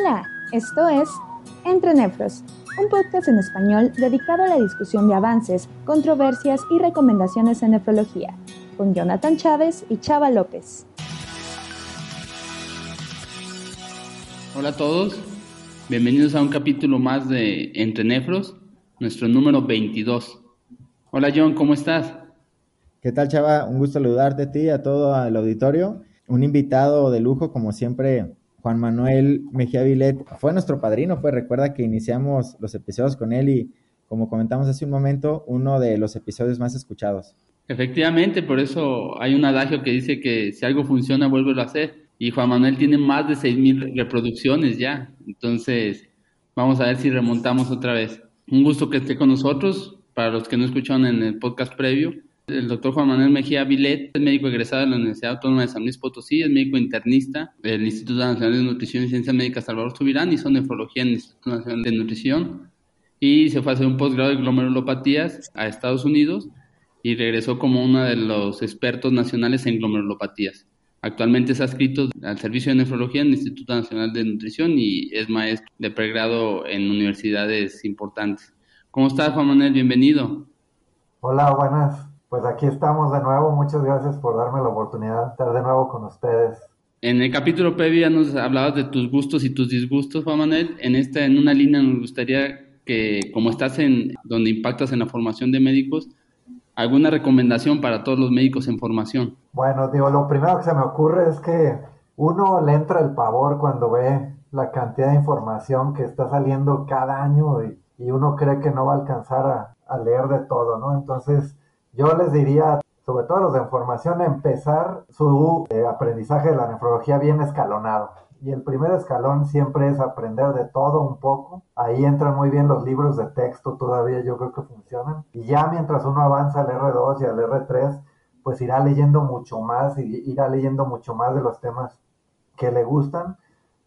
Hola, esto es Entre Nefros, un podcast en español dedicado a la discusión de avances, controversias y recomendaciones en nefrología, con Jonathan Chávez y Chava López. Hola a todos, bienvenidos a un capítulo más de Entre Nefros, nuestro número 22. Hola John, ¿cómo estás? ¿Qué tal Chava? Un gusto saludarte a ti, a todo el auditorio. Un invitado de lujo, como siempre, Juan Manuel Mejía Vilet fue nuestro padrino, pues recuerda que iniciamos los episodios con él y como comentamos hace un momento, uno de los episodios más escuchados. Efectivamente, por eso hay un adagio que dice que si algo funciona, vuélvelo a hacer. Y Juan Manuel tiene más de 6.000 reproducciones ya. Entonces, vamos a ver si remontamos otra vez. Un gusto que esté con nosotros. Para los que no escucharon en el podcast previo, el doctor Juan Manuel Mejía Vilet es médico egresado de la Universidad Autónoma de San Luis Potosí, es médico internista del Instituto Nacional de Nutrición y Ciencias Médicas Salvador Subirán, hizo nefrología en el Instituto Nacional de Nutrición y se fue a hacer un posgrado de glomerulopatías a Estados Unidos y regresó como uno de los expertos nacionales en glomerulopatías. Actualmente es adscrito al servicio de nefrología en el Instituto Nacional de Nutrición y es maestro de pregrado en universidades importantes. ¿Cómo estás, Juan Manuel? Bienvenido. Hola, buenas. Pues aquí estamos de nuevo. Muchas gracias por darme la oportunidad de estar de nuevo con ustedes. En el capítulo previo ya nos hablabas de tus gustos y tus disgustos, Juan Manuel. En esta, en una línea nos gustaría que, como estás en donde impactas en la formación de médicos, alguna recomendación para todos los médicos en formación. Bueno, digo, lo primero que se me ocurre es que uno le entra el pavor cuando ve la cantidad de información que está saliendo cada año y, uno cree que no va a alcanzar a, a leer de todo, ¿no? Entonces, yo les diría, sobre todo los de información, empezar su eh, aprendizaje de la nefrología bien escalonado. Y el primer escalón siempre es aprender de todo un poco. Ahí entran muy bien los libros de texto, todavía yo creo que funcionan. Y ya mientras uno avanza al R2 y al R3, pues irá leyendo mucho más y irá leyendo mucho más de los temas que le gustan.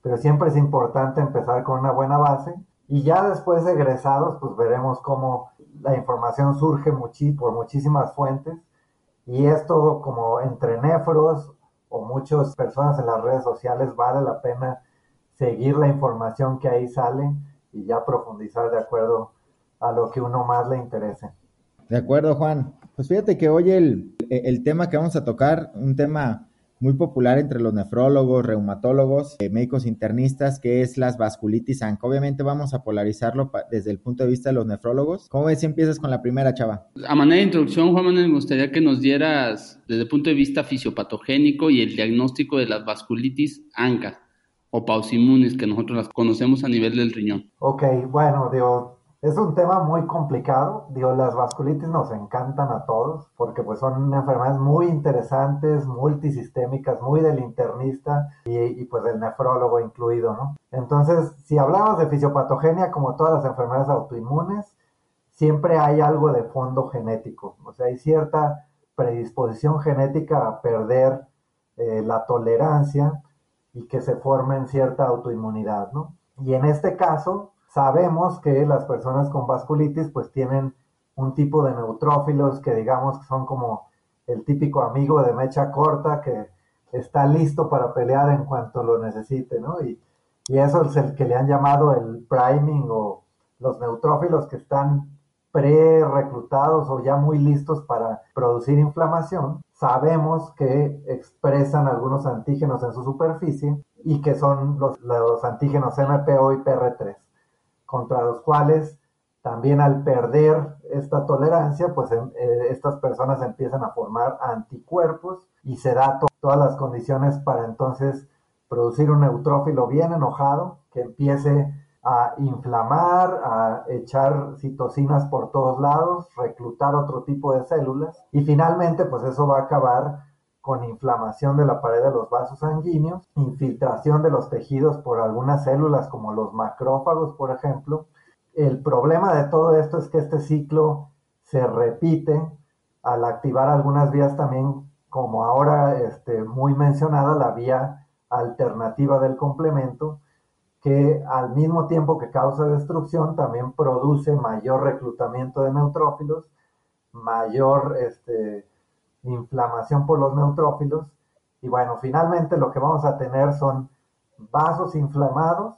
Pero siempre es importante empezar con una buena base. Y ya después de egresados, pues veremos cómo la información surge por muchísimas fuentes y esto como entre néfros o muchas personas en las redes sociales vale la pena seguir la información que ahí sale y ya profundizar de acuerdo a lo que uno más le interese. De acuerdo, Juan. Pues fíjate que hoy el, el tema que vamos a tocar, un tema muy popular entre los nefrólogos, reumatólogos, eh, médicos internistas, que es las vasculitis ANC. Obviamente vamos a polarizarlo desde el punto de vista de los nefrólogos. ¿Cómo ves si empiezas con la primera, chava? A manera de introducción, Juan Manuel, me gustaría que nos dieras desde el punto de vista fisiopatogénico y el diagnóstico de las vasculitis ANCA o pausimunes, que nosotros las conocemos a nivel del riñón. Ok, bueno, digo, es un tema muy complicado. Digo, las vasculitis nos encantan a todos porque pues son enfermedades muy interesantes, multisistémicas, muy del internista y, pues del nefrólogo incluido, ¿no? Entonces, si hablamos de fisiopatogenia, como todas las enfermedades autoinmunes, siempre hay algo de fondo genético. O sea, hay cierta predisposición genética a perder eh, la tolerancia y que se forme en cierta autoinmunidad, ¿no? Y en este caso, Sabemos que las personas con vasculitis pues tienen un tipo de neutrófilos que digamos que son como el típico amigo de mecha corta que está listo para pelear en cuanto lo necesite, ¿no? Y, eso es el que le han llamado el priming o los neutrófilos que están pre-reclutados o ya muy listos para producir inflamación. Sabemos que expresan algunos antígenos en su superficie y que son los, los antígenos MPO y PR3 contra los cuales también al perder esta tolerancia, pues em, eh, estas personas empiezan a formar anticuerpos y se da todas las condiciones para entonces producir un neutrófilo bien enojado que empiece a inflamar, a echar citocinas por todos lados, reclutar otro tipo de células y finalmente pues eso va a acabar con inflamación de la pared de los vasos sanguíneos, infiltración de los tejidos por algunas células como los macrófagos, por ejemplo. El problema de todo esto es que este ciclo se repite al activar algunas vías también, como ahora este, muy mencionada, la vía alternativa del complemento, que al mismo tiempo que causa destrucción, también produce mayor reclutamiento de neutrófilos, mayor este, inflamación por los neutrófilos. Y bueno, finalmente lo que vamos a tener son vasos inflamados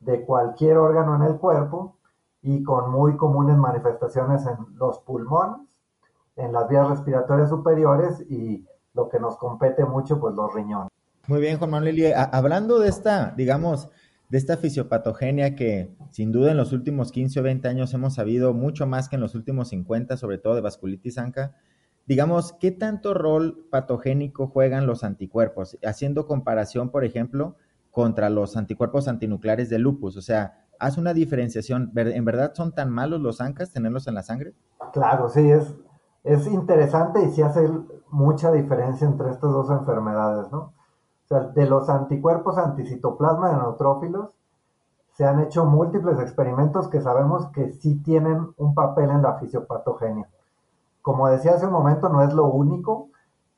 de cualquier órgano en el cuerpo y con muy comunes manifestaciones en los pulmones, en las vías respiratorias superiores y lo que nos compete mucho, pues los riñones. Muy bien, Juan Manuel. hablando de esta, digamos, de esta fisiopatogenia que sin duda en los últimos 15 o 20 años hemos sabido mucho más que en los últimos 50, sobre todo de vasculitis anca, digamos, ¿qué tanto rol patogénico juegan los anticuerpos? Haciendo comparación, por ejemplo, contra los anticuerpos antinucleares de lupus. O sea, haz una diferenciación. ¿En verdad son tan malos los ANCAS tenerlos en la sangre? Claro, sí, es, es interesante y sí hace mucha diferencia entre estas dos enfermedades, ¿no? O sea, de los anticuerpos anticitoplasma de neutrófilos, se han hecho múltiples experimentos que sabemos que sí tienen un papel en la fisiopatogenia. Como decía hace un momento, no es lo único,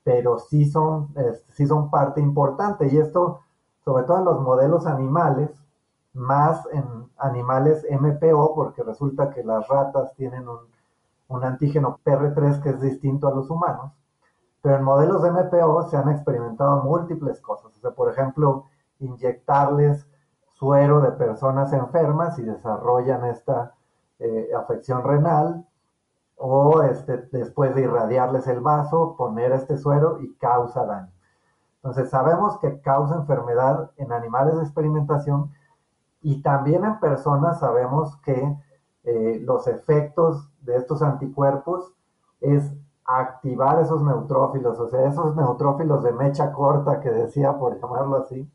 pero sí son, sí son parte importante. Y esto sobre todo en los modelos animales, más en animales MPO, porque resulta que las ratas tienen un, antígeno PR3 que es distinto a los humanos. Pero en modelos de MPO se han experimentado múltiples cosas. O sea, por ejemplo, inyectarles suero de personas enfermas y desarrollan esta eh, afección renal, o este, después de irradiarles el vaso, poner este suero y causa daño. Entonces sabemos que causa enfermedad en animales de experimentación y también en personas sabemos que eh, los efectos de estos anticuerpos es activar esos neutrófilos, o sea, esos neutrófilos de mecha corta que decía, por llamarlo así,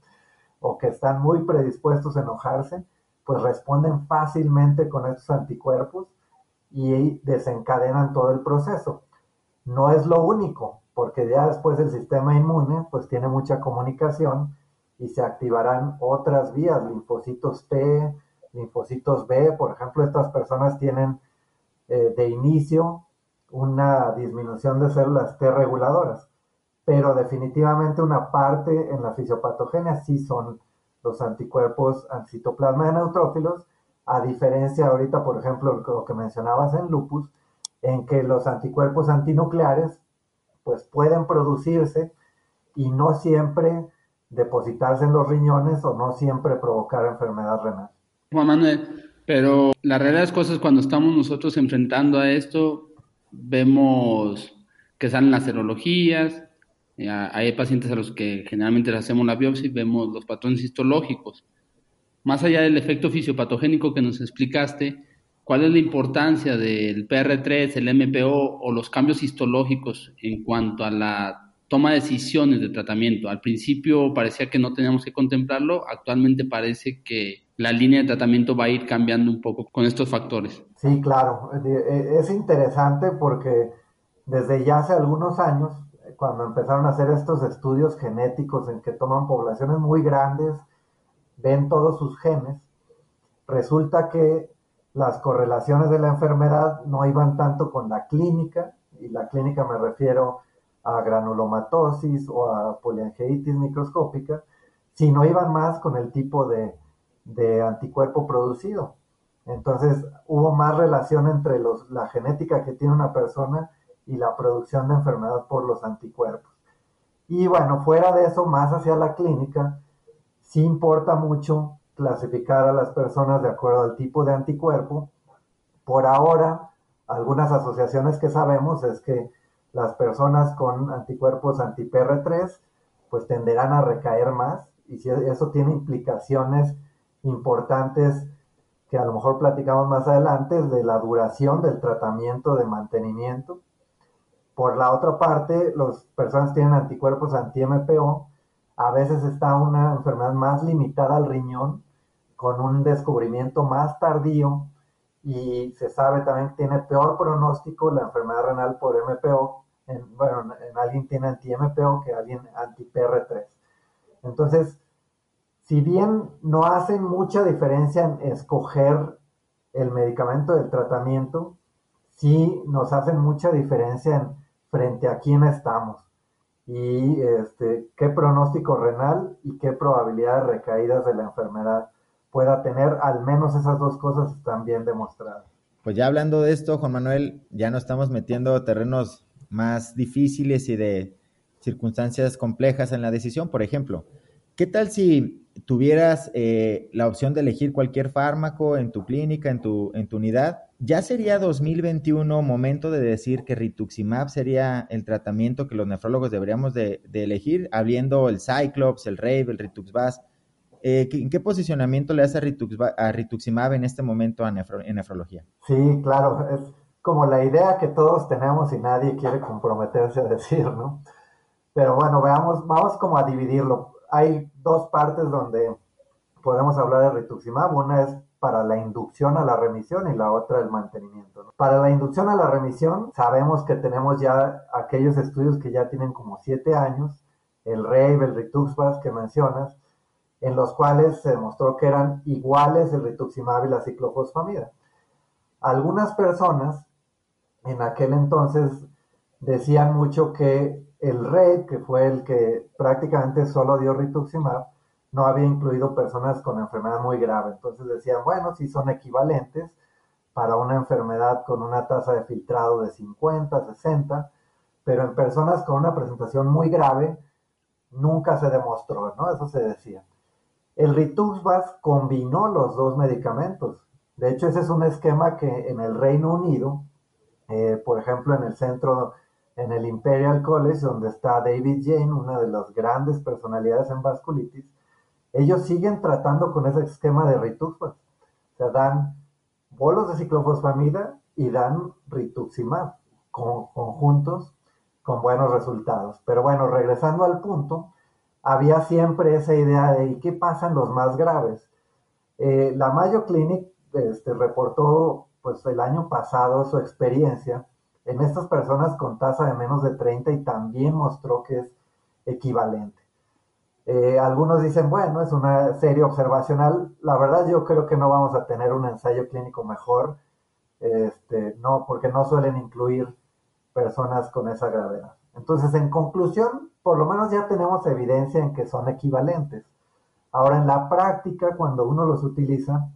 o que están muy predispuestos a enojarse, pues responden fácilmente con estos anticuerpos y desencadenan todo el proceso. No es lo único, porque ya después el sistema inmune pues tiene mucha comunicación y se activarán otras vías, linfocitos T, linfocitos B, por ejemplo, estas personas tienen eh, de inicio una disminución de células T reguladoras, pero definitivamente una parte en la fisiopatogenia sí son los anticuerpos citoplasma de neutrófilos, a diferencia ahorita, por ejemplo, lo que mencionabas en lupus, en que los anticuerpos antinucleares pues pueden producirse y no siempre depositarse en los riñones o no siempre provocar enfermedad renal. Juan Manuel, pero la realidad de las cosas cuando estamos nosotros enfrentando a esto, vemos que salen las serologías, eh, hay pacientes a los que generalmente les hacemos la biopsia y vemos los patrones histológicos. Más allá del efecto fisiopatogénico que nos explicaste, ¿Cuál es la importancia del PR3, el MPO o los cambios histológicos en cuanto a la toma de decisiones de tratamiento? Al principio parecía que no teníamos que contemplarlo, actualmente parece que la línea de tratamiento va a ir cambiando un poco con estos factores. Sí, claro, es interesante porque desde ya hace algunos años, cuando empezaron a hacer estos estudios genéticos en que toman poblaciones muy grandes, ven todos sus genes, resulta que las correlaciones de la enfermedad no iban tanto con la clínica, y la clínica me refiero a granulomatosis o a poliangeitis microscópica, sino iban más con el tipo de, anticuerpo producido. Entonces hubo más relación entre los, la genética que tiene una persona y la producción de enfermedad por los anticuerpos. Y bueno, fuera de eso, más hacia la clínica, sí importa mucho clasificar a las personas de acuerdo al tipo de anticuerpo. Por ahora, algunas asociaciones que sabemos es que las personas con anticuerpos anti-PR3 pues tenderán a recaer más y eso tiene implicaciones importantes que a lo mejor platicamos más adelante de la duración del tratamiento de mantenimiento. Por la otra parte, las personas tienen anticuerpos anti-MPO, a veces está una enfermedad más limitada al riñón con un descubrimiento más tardío y se sabe también que tiene peor pronóstico la enfermedad renal por MPO, en, bueno, en alguien tiene anti-MPO que alguien anti-PR3. Entonces, si bien no hacen mucha diferencia en escoger el medicamento del tratamiento, sí nos hacen mucha diferencia en frente a quién estamos y este, qué pronóstico renal y qué probabilidad de recaídas de la enfermedad pueda tener, al menos esas dos cosas están bien demostradas. Pues ya hablando de esto, Juan Manuel, ya nos estamos metiendo terrenos más difíciles y de circunstancias complejas en la decisión. Por ejemplo, ¿Qué tal si tuvieras eh, la opción de elegir cualquier fármaco en tu clínica, en tu, en tu unidad? ¿Ya sería 2021 momento de decir que rituximab sería el tratamiento que los nefrólogos deberíamos de, elegir, habiendo el Cyclops, el Rave, el Rituxbas? Eh, ¿En qué posicionamiento le hace a, rituximab en este momento en nefrología? Sí, claro, es como la idea que todos tenemos y nadie quiere comprometerse a decir, ¿no? Pero bueno, veamos, vamos como a dividirlo. Hay dos partes donde podemos hablar de rituximab. Una es para la inducción a la remisión y la otra el mantenimiento. Para la inducción a la remisión, sabemos que tenemos ya aquellos estudios que ya tienen como siete años, el RAVE, el Rituximab que mencionas, en los cuales se demostró que eran iguales el rituximab y la ciclofosfamida. Algunas personas en aquel entonces decían mucho que el RAVE, que fue el que prácticamente solo dio rituximab, no había incluido personas con enfermedad muy grave. Entonces decían, bueno, si son equivalentes para una enfermedad con una tasa de filtrado de 50, 60, pero en personas con una presentación muy grave nunca se demostró, ¿no? Eso se decía. El Rituximab combinó los dos medicamentos. De hecho, ese es un esquema que en el Reino Unido, eh, por ejemplo, en el centro, en el Imperial College, donde está David Jane, una de las grandes personalidades en vasculitis, ellos siguen tratando con ese esquema de rituximab. O sea, dan bolos de ciclofosfamida y dan rituximab conjuntos con buenos resultados. Pero bueno, regresando al punto, había siempre esa idea de ¿y qué pasa en los más graves? Eh, la Mayo Clinic este, reportó pues el año pasado su experiencia en estas personas con tasa de menos de 30 y también mostró que es equivalente. Eh, algunos dicen, bueno, es una serie observacional. La verdad yo creo que no vamos a tener un ensayo clínico mejor, este, no, porque no suelen incluir personas con esa gravedad. Entonces, en conclusión, por lo menos ya tenemos evidencia en que son equivalentes. Ahora, en la práctica, cuando uno los utiliza,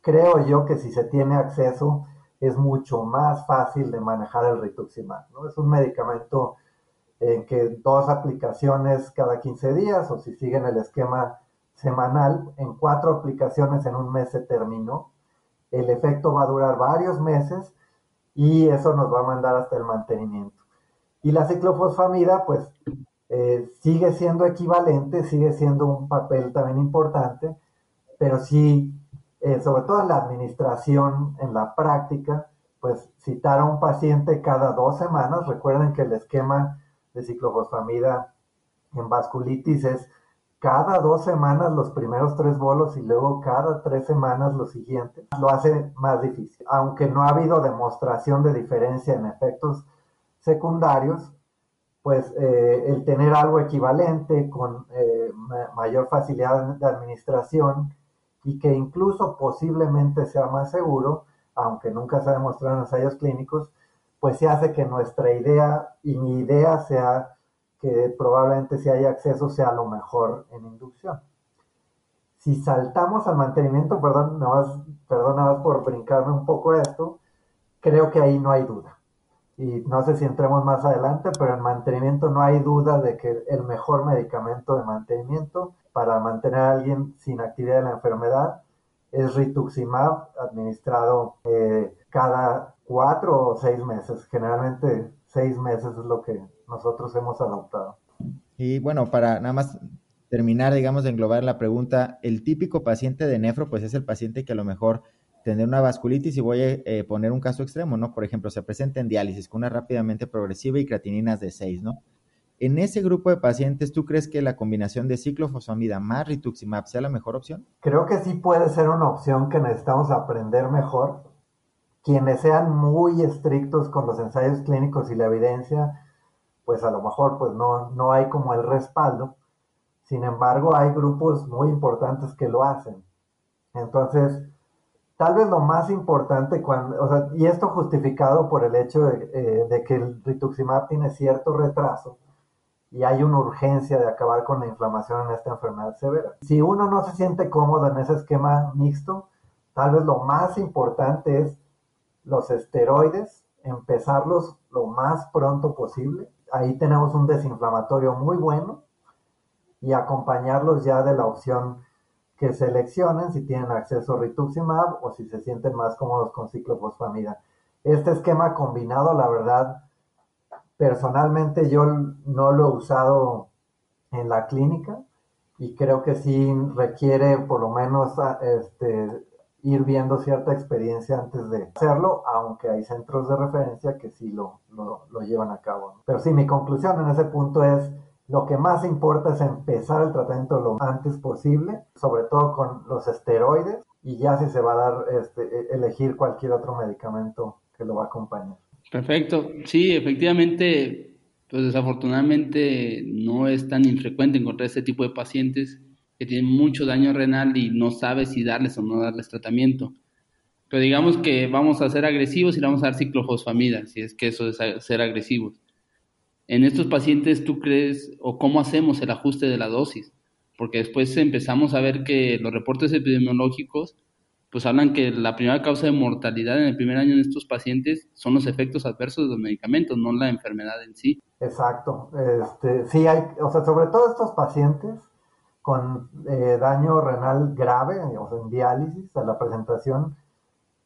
creo yo que si se tiene acceso, es mucho más fácil de manejar el rituximab. ¿no? Es un medicamento en que dos aplicaciones cada 15 días o si siguen el esquema semanal, en cuatro aplicaciones en un mes se terminó. El efecto va a durar varios meses y eso nos va a mandar hasta el mantenimiento. Y la ciclofosfamida, pues, eh, sigue siendo equivalente, sigue siendo un papel también importante, pero sí, eh, sobre todo en la administración, en la práctica, pues citar a un paciente cada dos semanas. Recuerden que el esquema de ciclofosfamida en vasculitis es cada dos semanas los primeros tres bolos y luego cada tres semanas los siguientes, lo hace más difícil. Aunque no ha habido demostración de diferencia en efectos secundarios, pues eh, el tener algo equivalente con eh, mayor facilidad de administración y que incluso posiblemente sea más seguro, aunque nunca se ha demostrado en ensayos clínicos, pues se hace que nuestra idea y mi idea sea que probablemente si hay acceso sea lo mejor en inducción. Si saltamos al mantenimiento, perdón, nada más, perdón, por brincarme un poco esto, creo que ahí no hay duda. Y no sé si entremos más adelante, pero en mantenimiento no hay duda de que el mejor medicamento de mantenimiento para mantener a alguien sin actividad de la enfermedad es rituximab administrado eh, cada cuatro o seis meses. Generalmente seis meses es lo que nosotros hemos adoptado. Y bueno, para nada más terminar, digamos, de englobar la pregunta, el típico paciente de nefro, pues es el paciente que a lo mejor tendrá una vasculitis y voy a eh, poner un caso extremo, ¿no? Por ejemplo, se presenta en diálisis con una rápidamente progresiva y creatininas de 6, ¿no? En ese grupo de pacientes, ¿tú crees que la combinación de ciclofosfamida más rituximab sea la mejor opción? Creo que sí puede ser una opción que necesitamos aprender mejor quienes sean muy estrictos con los ensayos clínicos y la evidencia, pues a lo mejor pues no, no hay como el respaldo. Sin embargo, hay grupos muy importantes que lo hacen. Entonces, tal vez lo más importante, cuando, o sea, y esto justificado por el hecho de, eh, de, que el rituximab tiene cierto retraso y hay una urgencia de acabar con la inflamación en esta enfermedad severa. Si uno no se siente cómodo en ese esquema mixto, tal vez lo más importante es los esteroides, empezarlos lo más pronto posible. Ahí tenemos un desinflamatorio muy bueno. y acompañarlos ya de la opción que seleccionen si tienen acceso a rituximab o si se sienten más cómodos con ciclofosfamida. Este esquema combinado, la verdad, personalmente yo no lo he usado en la clínica y creo que sí requiere por lo menos ah, este, ir viendo cierta experiencia antes de hacerlo, aunque hay centros de referencia que sí lo, lo, llevan a cabo. Pero sí, mi conclusión en ese punto es lo que más importa es empezar el tratamiento lo antes posible, sobre todo con los esteroides, y ya si se va a dar, este, e, elegir cualquier otro medicamento que lo va a acompañar. Perfecto. Sí, efectivamente, pues desafortunadamente no es tan infrecuente encontrar este tipo de pacientes que tienen mucho daño renal y no sabe si darles o no darles tratamiento. Pero digamos que vamos a ser agresivos y le vamos a dar ciclofosfamida, si es que eso es ser agresivos. En estos pacientes, ¿tú crees o cómo hacemos el ajuste de la dosis? Porque después empezamos a ver que los reportes epidemiológicos pues hablan que la primera causa de mortalidad en el primer año en estos pacientes son los efectos adversos de los medicamentos, no la enfermedad en sí. Exacto. Este, sí hay, o sea, sobre todo estos pacientes con eh, daño renal grave, o sea, en diálisis, a la presentación,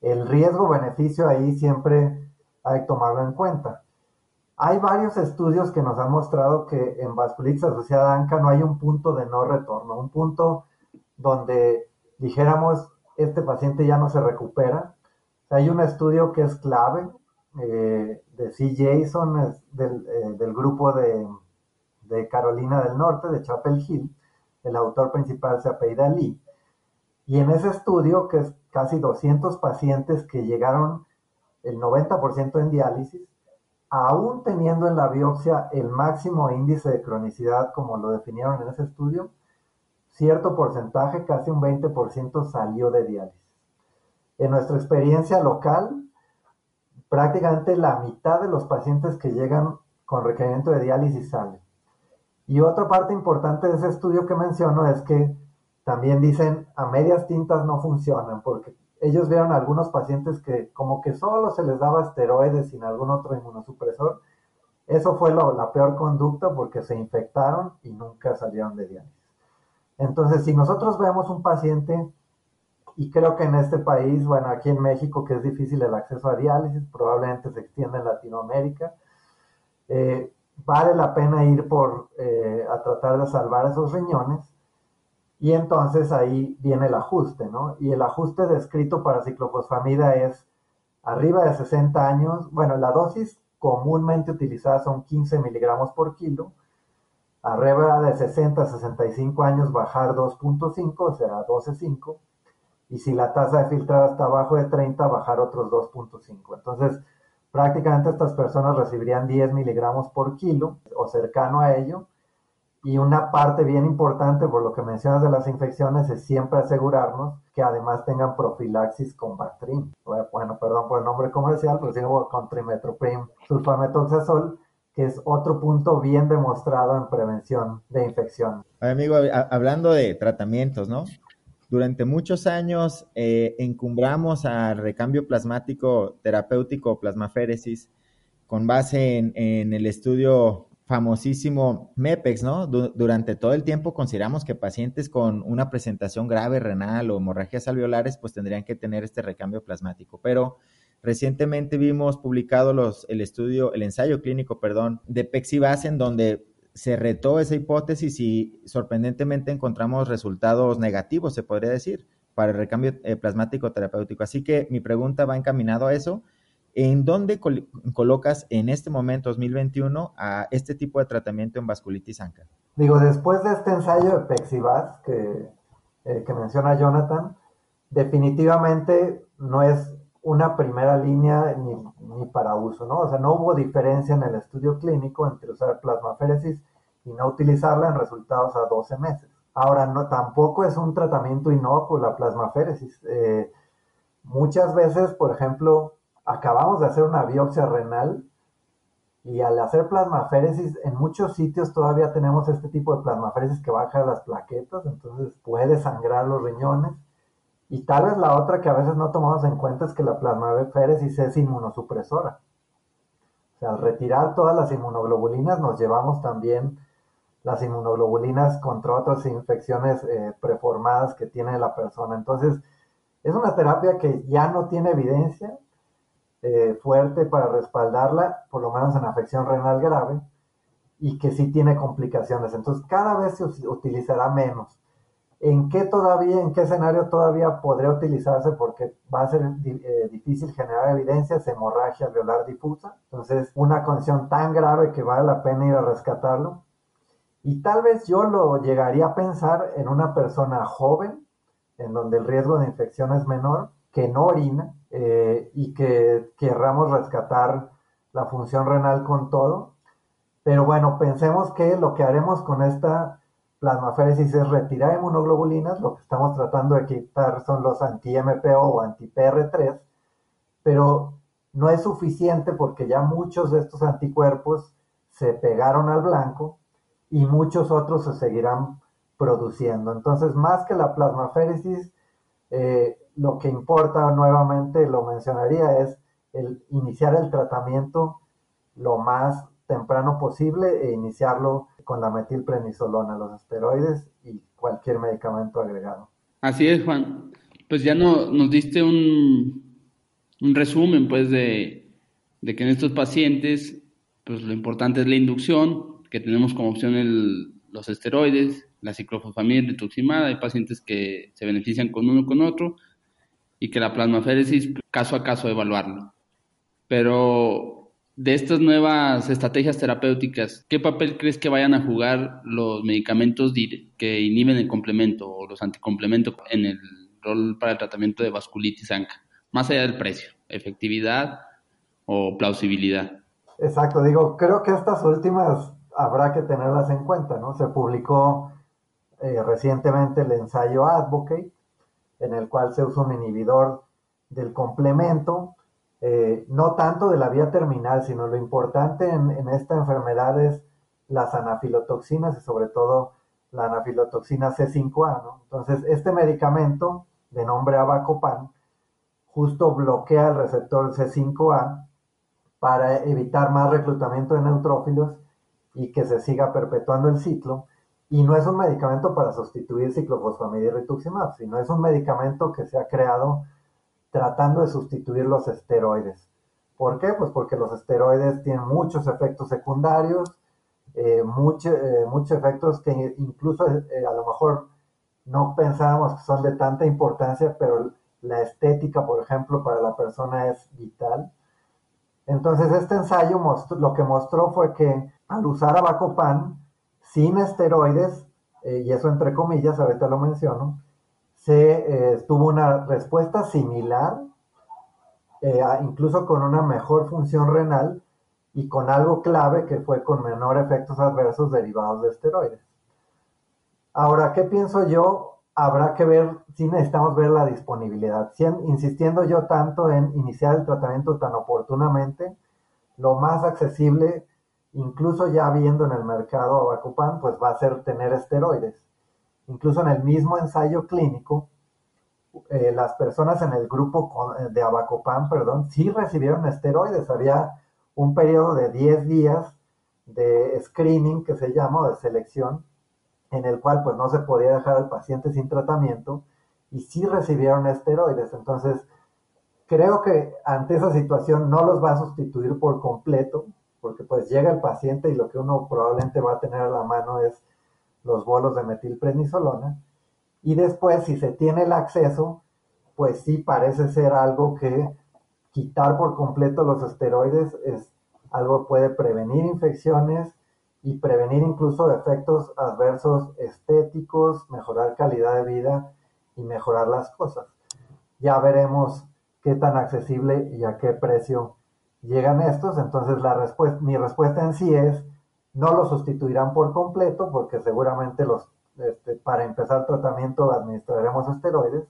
el riesgo-beneficio ahí siempre hay que tomarlo en cuenta. Hay varios estudios que nos han mostrado que en vasculitis asociada a ANCA no hay un punto de no retorno, un punto donde dijéramos este paciente ya no se recupera. Hay un estudio que es clave eh, de C. Jason, del, eh, del, grupo de, de, Carolina del Norte, de Chapel Hill. El autor principal se apellida Lee. Y en ese estudio, que es casi 200 pacientes que llegaron el 90% en diálisis, aún teniendo en la biopsia el máximo índice de cronicidad como lo definieron en ese estudio, cierto porcentaje, casi un 20%, salió de diálisis. En nuestra experiencia local, prácticamente la mitad de los pacientes que llegan con requerimiento de diálisis salen. Y otra parte importante de ese estudio que menciono es que también dicen a medias tintas no funcionan, porque ellos vieron algunos pacientes que como que solo se les daba esteroides sin algún otro inmunosupresor. Eso fue la peor conducta porque se infectaron y nunca salieron de diálisis. Entonces, si nosotros vemos un paciente, y creo que en este país, bueno, aquí en México, que es difícil el acceso a diálisis, probablemente se extiende en Latinoamérica, eh, vale la pena ir por, eh, a tratar de salvar esos riñones, y entonces ahí viene el ajuste, ¿no? Y el ajuste descrito para ciclofosfamida es arriba de 60 años, bueno, la dosis comúnmente utilizada son 15 miligramos por kilo, arriba de 60 a 65 años bajar 2.5, o sea, 12.5, y si la tasa de filtrado está abajo de 30, bajar otros 2.5. Entonces, prácticamente estas personas recibirían 10 miligramos por kilo o cercano a ello. Y una parte bien importante, por lo que mencionas de las infecciones, es siempre asegurarnos que además tengan profilaxis con Bactrim. Bueno, perdón por el nombre comercial, pero sí con trimetoprim sulfametolzazol, que es otro punto bien demostrado en prevención de infección. Amigo, hablando de tratamientos, ¿no? Durante muchos años eh, encumbramos al recambio plasmático terapéutico plasmaféresis con base en, el estudio famosísimo MEPEX, ¿no? durante todo el tiempo consideramos que pacientes con una presentación grave renal o hemorragias alveolares pues tendrían que tener este recambio plasmático, pero Recientemente vimos publicado los, el estudio, el ensayo clínico, perdón, de Pexibas, en donde se retó esa hipótesis y sorprendentemente encontramos resultados negativos, se podría decir, para el recambio eh, plasmático terapéutico. Así que mi pregunta va encaminado a eso. ¿En dónde colocas en este momento, 2021, a este tipo de tratamiento en vasculitis ANCA? Digo, después de este ensayo de Pexibas que, eh, que menciona Jonathan, definitivamente no es una primera línea ni, ni, para uso, ¿no? O sea, no hubo diferencia en el estudio clínico entre usar plasmaféresis y no utilizarla en resultados a 12 meses. Ahora, no, tampoco es un tratamiento inocuo la plasmaféresis. Eh, muchas veces, por ejemplo, acabamos de hacer una biopsia renal y al hacer plasmaféresis, en muchos sitios todavía tenemos este tipo de plasmaféresis que baja las plaquetas, entonces puede sangrar los riñones y tal vez la otra que a veces no tomamos en cuenta es que la plasmaféresis es inmunosupresora. O sea, al retirar todas las inmunoglobulinas nos llevamos también las inmunoglobulinas contra otras infecciones eh, preformadas que tiene la persona. Entonces, es una terapia que ya no tiene evidencia eh, fuerte para respaldarla, por lo menos en afección renal grave, y que sí tiene complicaciones. Entonces, cada vez se utilizará menos. ¿En qué todavía, en qué escenario todavía podría utilizarse? Porque va a ser eh, difícil generar evidencias, hemorragia alveolar difusa. Entonces, una condición tan grave que vale la pena ir a rescatarlo. Y tal vez yo lo llegaría a pensar en una persona joven, en donde el riesgo de infección es menor, que no orina eh, y que querramos rescatar la función renal con todo. Pero bueno, pensemos que lo que haremos con esta plasmaféresis es retirar inmunoglobulinas, lo que estamos tratando de quitar son los anti-MPO o anti-PR3, pero no es suficiente porque ya muchos de estos anticuerpos se pegaron al blanco y muchos otros se seguirán produciendo. Entonces, más que la plasmaféresis, eh, lo que importa nuevamente, lo mencionaría, es el iniciar el tratamiento lo más temprano posible e iniciarlo con la metilprenisolona, los esteroides y cualquier medicamento agregado. Así es, Juan. Pues ya no, nos diste un, un resumen, pues, de, de, que en estos pacientes, pues lo importante es la inducción, que tenemos como opción el, los esteroides, la ciclofosfamida rituximada, hay pacientes que se benefician con uno con otro y que la plasmaféresis caso a caso evaluarlo. Pero de estas nuevas estrategias terapéuticas, ¿qué papel crees que vayan a jugar los medicamentos que inhiben el complemento o los anticomplementos en el rol para el tratamiento de vasculitis ANCA? Más allá del precio, efectividad o plausibilidad. Exacto, digo, creo que estas últimas habrá que tenerlas en cuenta, ¿no? Se publicó eh, recientemente el ensayo Advocate, en el cual se usa un inhibidor del complemento, eh, no tanto de la vía terminal, sino lo importante en, esta enfermedad es las anafilotoxinas y sobre todo la anafilotoxina C5A. ¿no? Entonces, este medicamento de nombre Abacopan justo bloquea el receptor C5A para evitar más reclutamiento de neutrófilos y que se siga perpetuando el ciclo y no es un medicamento para sustituir ciclofosfamida y rituximab, sino es un medicamento que se ha creado tratando de sustituir los esteroides. ¿Por qué? Pues porque los esteroides tienen muchos efectos secundarios, eh, eh, muchos efectos que incluso eh, a lo mejor no pensábamos que son de tanta importancia, pero la estética, por ejemplo, para la persona es vital. Entonces, este ensayo lo que mostró fue que al usar abacopan, sin esteroides, eh, y eso entre comillas, ahorita lo menciono, se eh, tuvo una respuesta similar, eh, incluso con una mejor función renal y con algo clave que fue con menor efectos adversos derivados de esteroides. Ahora, ¿qué pienso yo? Habrá que ver si necesitamos ver la disponibilidad. insistiendo yo tanto en iniciar el tratamiento tan oportunamente, lo más accesible incluso ya viendo en el mercado Abacopan, pues va a ser tener esteroides. Incluso en el mismo ensayo clínico, eh, las personas en el grupo eh, de Abacopan, perdón, sí recibieron esteroides. Había un periodo de 10 días de screening que se llama, de selección, en el cual pues no se podía dejar al paciente sin tratamiento y sí recibieron esteroides. Entonces, creo que ante esa situación no los va a sustituir por completo, porque pues llega el paciente y lo que uno probablemente va a tener a la mano es los bolos de metilprednisolona. Y después, si se tiene el acceso, pues sí parece ser algo que quitar por completo los esteroides es algo que puede prevenir infecciones y prevenir incluso efectos adversos estéticos, mejorar calidad de vida y mejorar las cosas. Ya veremos qué tan accesible y a qué precio llegan estos, entonces la respuesta, mi respuesta en sí es, no lo sustituirán por completo, porque seguramente los, este, para empezar tratamiento administraremos esteroides,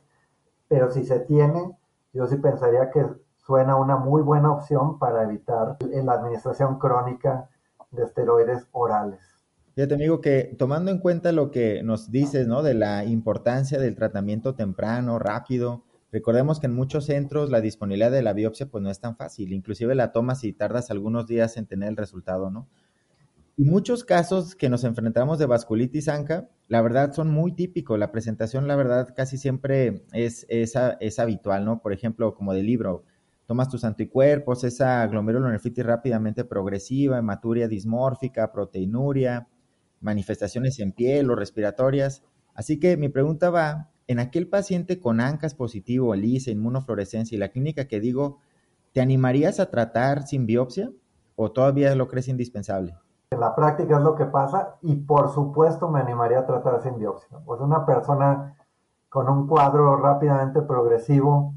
pero si se tiene, yo sí pensaría que suena una muy buena opción para evitar la administración crónica de esteroides orales. Fíjate, amigo, que tomando en cuenta lo que nos dices, ¿no? De la importancia del tratamiento temprano, rápido, Recordemos que en muchos centros la disponibilidad de la biopsia pues no es tan fácil, inclusive la tomas y tardas algunos días en tener el resultado, ¿no? Y muchos casos que nos enfrentamos de vasculitis ANCA, la verdad son muy típicos. La presentación, la verdad, casi siempre es, es, es habitual, ¿no? Por ejemplo, como del libro, tomas tus anticuerpos, esa glomerulonefritis rápidamente progresiva, hematuria dismórfica, proteinuria, manifestaciones en piel o respiratorias. Así que mi pregunta va, en aquel paciente con ANCAS positivo, ELISA, inmunofluorescencia y la clínica que digo, ¿te animarías a tratar sin biopsia o todavía lo crees indispensable? En la práctica es lo que pasa y por supuesto me animaría a tratar sin biopsia. Pues una persona con un cuadro rápidamente progresivo,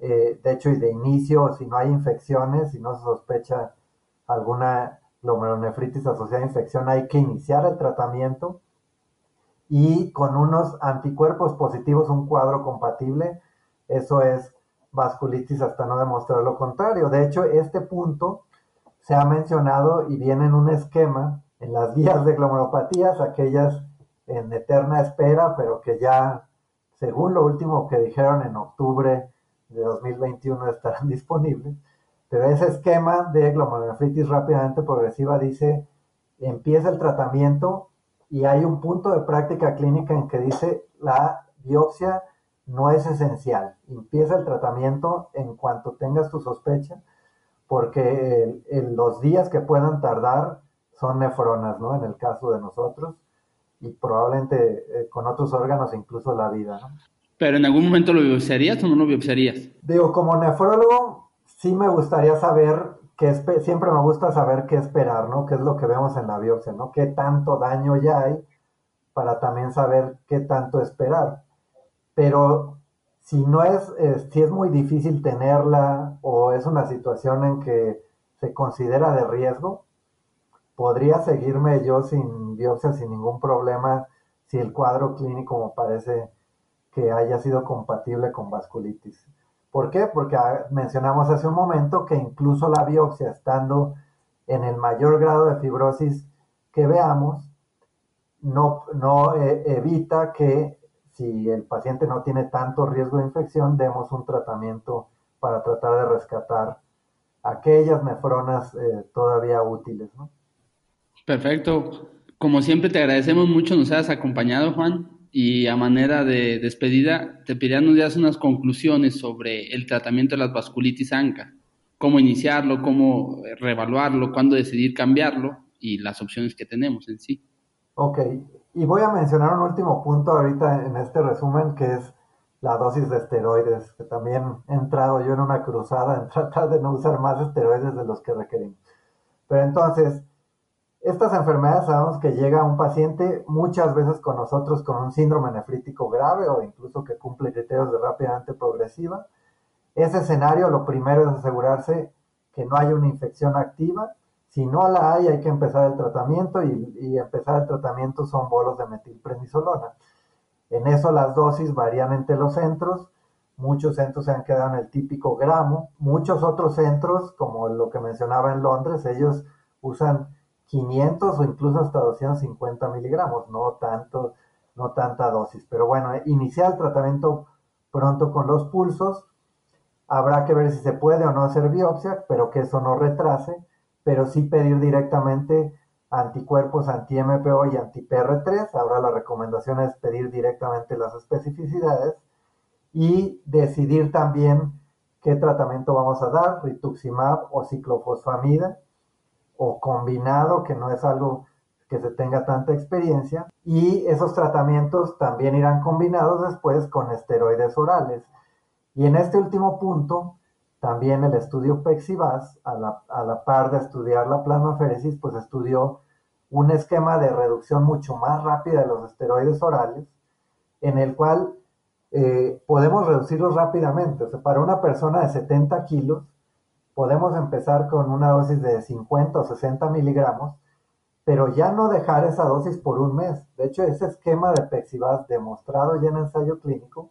eh, de hecho, y de inicio, si no hay infecciones, si no se sospecha alguna glomerulonefritis asociada a infección, hay que iniciar el tratamiento y con unos anticuerpos positivos, un cuadro compatible, eso es vasculitis hasta no demostrar lo contrario. De hecho, este punto se ha mencionado y viene en un esquema en las vías de glomeropatías, aquellas en eterna espera, pero que ya, según lo último que dijeron en octubre, de 2021 estarán disponibles. Pero ese esquema de glomerulonefritis rápidamente progresiva dice, empieza el tratamiento y hay un punto de práctica clínica en que dice la biopsia no es esencial. Empieza el tratamiento en cuanto tengas tu sospecha, porque los días que puedan tardar son nefronas, ¿no? En el caso de nosotros, y probablemente eh, con otros órganos incluso la vida, ¿no? Pero en algún momento lo biopsiarías o no lo biopsiarías? Digo, como nefrólogo, sí me gustaría saber qué siempre me gusta saber qué esperar, ¿no? Qué es lo que vemos en la biopsia, ¿no? Qué tanto daño ya hay para también saber qué tanto esperar. Pero si no es, si es muy difícil tenerla o es una situación en que se considera de riesgo, podría seguirme yo sin biopsia sin ningún problema si el cuadro clínico me parece que haya sido compatible con vasculitis. ¿Por qué? Porque ah, mencionamos hace un momento que incluso la biopsia, estando en el mayor grado de fibrosis que veamos, no, no eh, evita que si el paciente no tiene tanto riesgo de infección, demos un tratamiento para tratar de rescatar aquellas nefronas eh, todavía útiles. ¿no? Perfecto. Como siempre, te agradecemos mucho nos hayas acompañado, Juan y a manera de despedida te pediríamos ya unas conclusiones sobre el tratamiento de las vasculitis ANCA, cómo iniciarlo, cómo reevaluarlo, cuándo decidir cambiarlo y las opciones que tenemos en sí. Ok, y voy a mencionar un último punto ahorita en este resumen que es la dosis de esteroides, que también he entrado yo en una cruzada en tratar de no usar más esteroides de los que requerimos. Pero entonces, estas enfermedades sabemos que llega un paciente muchas veces con nosotros con un síndrome nefrítico grave o incluso que cumple criterios de rápidamente progresiva. Ese escenario lo primero es asegurarse que no haya una infección activa. Si no la hay, hay que empezar el tratamiento y, empezar el tratamiento son bolos de metilprednisolona. En eso las dosis varían entre los centros. Muchos centros se han quedado en el típico gramo. Muchos otros centros, como lo que mencionaba en Londres, ellos usan 500 o incluso hasta 250 miligramos, no tanto, no tanta dosis. Pero bueno, iniciar el tratamiento pronto con los pulsos. Habrá que ver si se puede o no hacer biopsia, pero que eso no retrase, pero sí pedir directamente anticuerpos anti-MPO y anti-PR3. Ahora la recomendación es pedir directamente las especificidades y decidir también qué tratamiento vamos a dar, rituximab o ciclofosfamida o combinado, que no es algo que se tenga tanta experiencia, y esos tratamientos también irán combinados después con esteroides orales. Y en este último punto, también el estudio Pexivas, a la, a la par de estudiar la plasmaféresis, pues estudió un esquema de reducción mucho más rápida de los esteroides orales, en el cual eh, podemos reducirlos rápidamente. O sea, para una persona de 70 kilos, podemos empezar con una dosis de 50 o 60 miligramos, pero ya no dejar esa dosis por un mes. De hecho, ese esquema de Pexivas demostrado ya en ensayo clínico,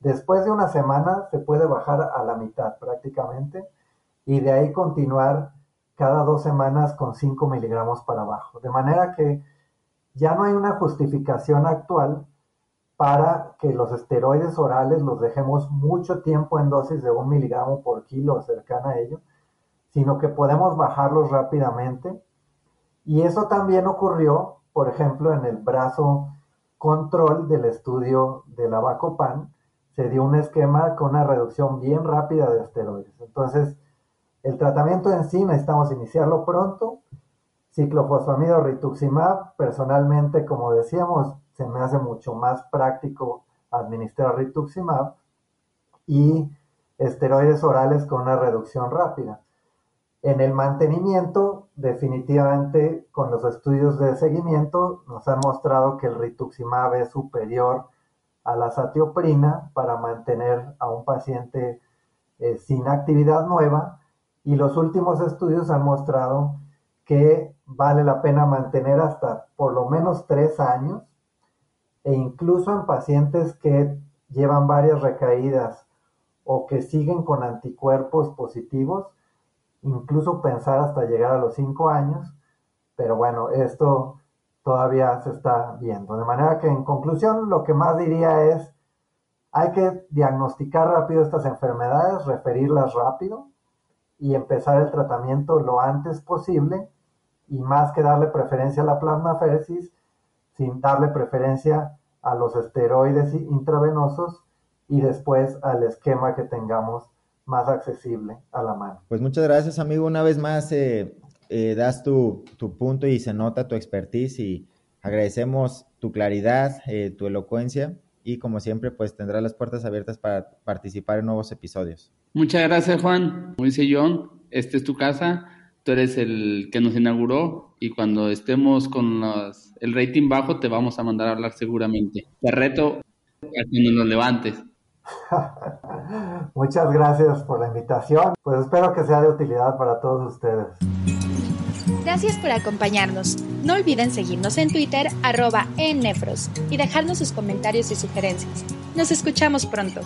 después de una semana se puede bajar a la mitad prácticamente y de ahí continuar cada dos semanas con 5 miligramos para abajo. De manera que ya no hay una justificación actual para que los esteroides orales los dejemos mucho tiempo en dosis de un miligramo por kilo cercana a ello, sino que podemos bajarlos rápidamente Y eso también ocurrió, por ejemplo, en el brazo control del estudio de la Bacopan, se dio un esquema con una reducción bien rápida de esteroides. Entonces, el tratamiento en sí necesitamos iniciarlo pronto. Ciclofosfamido rituximab, personalmente, como decíamos, se me hace mucho más práctico administrar rituximab y esteroides orales con una reducción rápida. En el mantenimiento, definitivamente con los estudios de seguimiento nos han mostrado que el rituximab es superior a la satioprina para mantener a un paciente eh, sin actividad nueva y los últimos estudios han mostrado que vale la pena mantener hasta por lo menos tres años e incluso en pacientes que llevan varias recaídas o que siguen con anticuerpos positivos, incluso pensar hasta llegar a los cinco años, pero bueno, esto todavía se está viendo. De manera que en conclusión, lo que más diría es, hay que diagnosticar rápido estas enfermedades, referirlas rápido y empezar el tratamiento lo antes posible y más que darle preferencia a la plasmaféresis, sin darle preferencia a los esteroides intravenosos y después al esquema que tengamos más accesible a la mano. Pues muchas gracias, amigo. Una vez más eh, eh, das tu, tu, punto y se nota tu expertise y agradecemos tu claridad, eh, tu elocuencia y como siempre, pues tendrás las puertas abiertas para participar en nuevos episodios. Muchas gracias, Juan. Como dice John, esta es tu casa, tú eres el que nos inauguró y cuando estemos con el rating bajo te vamos a mandar a hablar seguramente. Te reto a que nos levantes. Muchas gracias por la invitación. Pues espero que sea de utilidad para todos ustedes. Gracias por acompañarnos. No olviden seguirnos en Twitter, arroba ennefros, y dejarnos sus comentarios y sugerencias. Nos escuchamos pronto.